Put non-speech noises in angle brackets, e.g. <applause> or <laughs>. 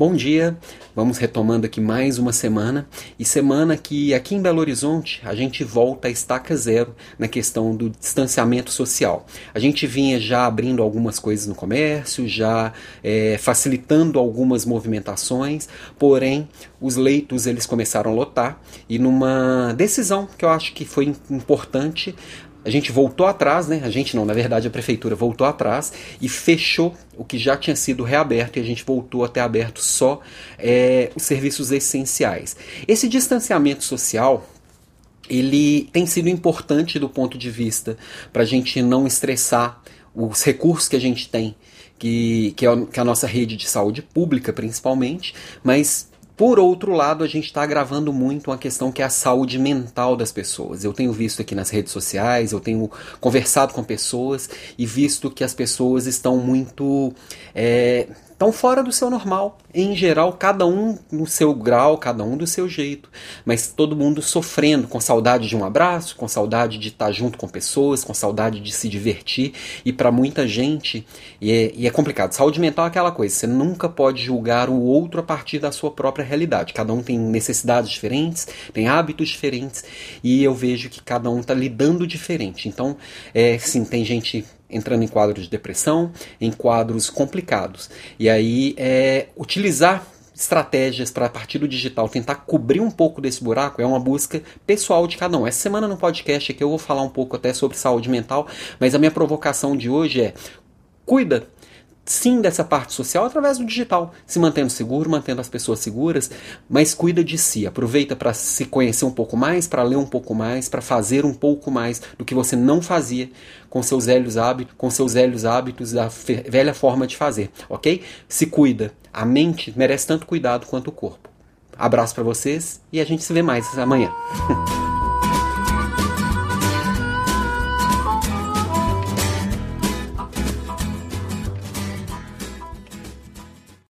Bom dia, vamos retomando aqui mais uma semana e semana que aqui em Belo Horizonte a gente volta a estaca zero na questão do distanciamento social. A gente vinha já abrindo algumas coisas no comércio, já é, facilitando algumas movimentações, porém os leitos eles começaram a lotar e numa decisão que eu acho que foi importante a gente voltou atrás, né? A gente não, na verdade a prefeitura voltou atrás e fechou o que já tinha sido reaberto e a gente voltou a ter aberto só é, os serviços essenciais. Esse distanciamento social ele tem sido importante do ponto de vista para a gente não estressar os recursos que a gente tem, que, que, é, que é a nossa rede de saúde pública principalmente, mas por outro lado, a gente está agravando muito uma questão que é a saúde mental das pessoas. Eu tenho visto aqui nas redes sociais, eu tenho conversado com pessoas e visto que as pessoas estão muito. É, estão fora do seu normal. Em geral, cada um no seu grau, cada um do seu jeito. Mas todo mundo sofrendo, com saudade de um abraço, com saudade de estar junto com pessoas, com saudade de se divertir. E para muita gente, e é, e é complicado. Saúde mental é aquela coisa, você nunca pode julgar o outro a partir da sua própria realidade. Cada um tem necessidades diferentes, tem hábitos diferentes. E eu vejo que cada um está lidando diferente. Então, é, sim, tem gente entrando em quadros de depressão, em quadros complicados. E aí é, utilizar estratégias para a partir do digital tentar cobrir um pouco desse buraco é uma busca pessoal de cada um. Essa semana no podcast aqui eu vou falar um pouco até sobre saúde mental, mas a minha provocação de hoje é cuida sim dessa parte social através do digital, se mantendo seguro, mantendo as pessoas seguras, mas cuida de si, aproveita para se conhecer um pouco mais, para ler um pouco mais, para fazer um pouco mais do que você não fazia com seus velhos hábitos, com seus velhos hábitos, a velha forma de fazer, ok? Se cuida. A mente merece tanto cuidado quanto o corpo. Abraço para vocês e a gente se vê mais amanhã. <laughs>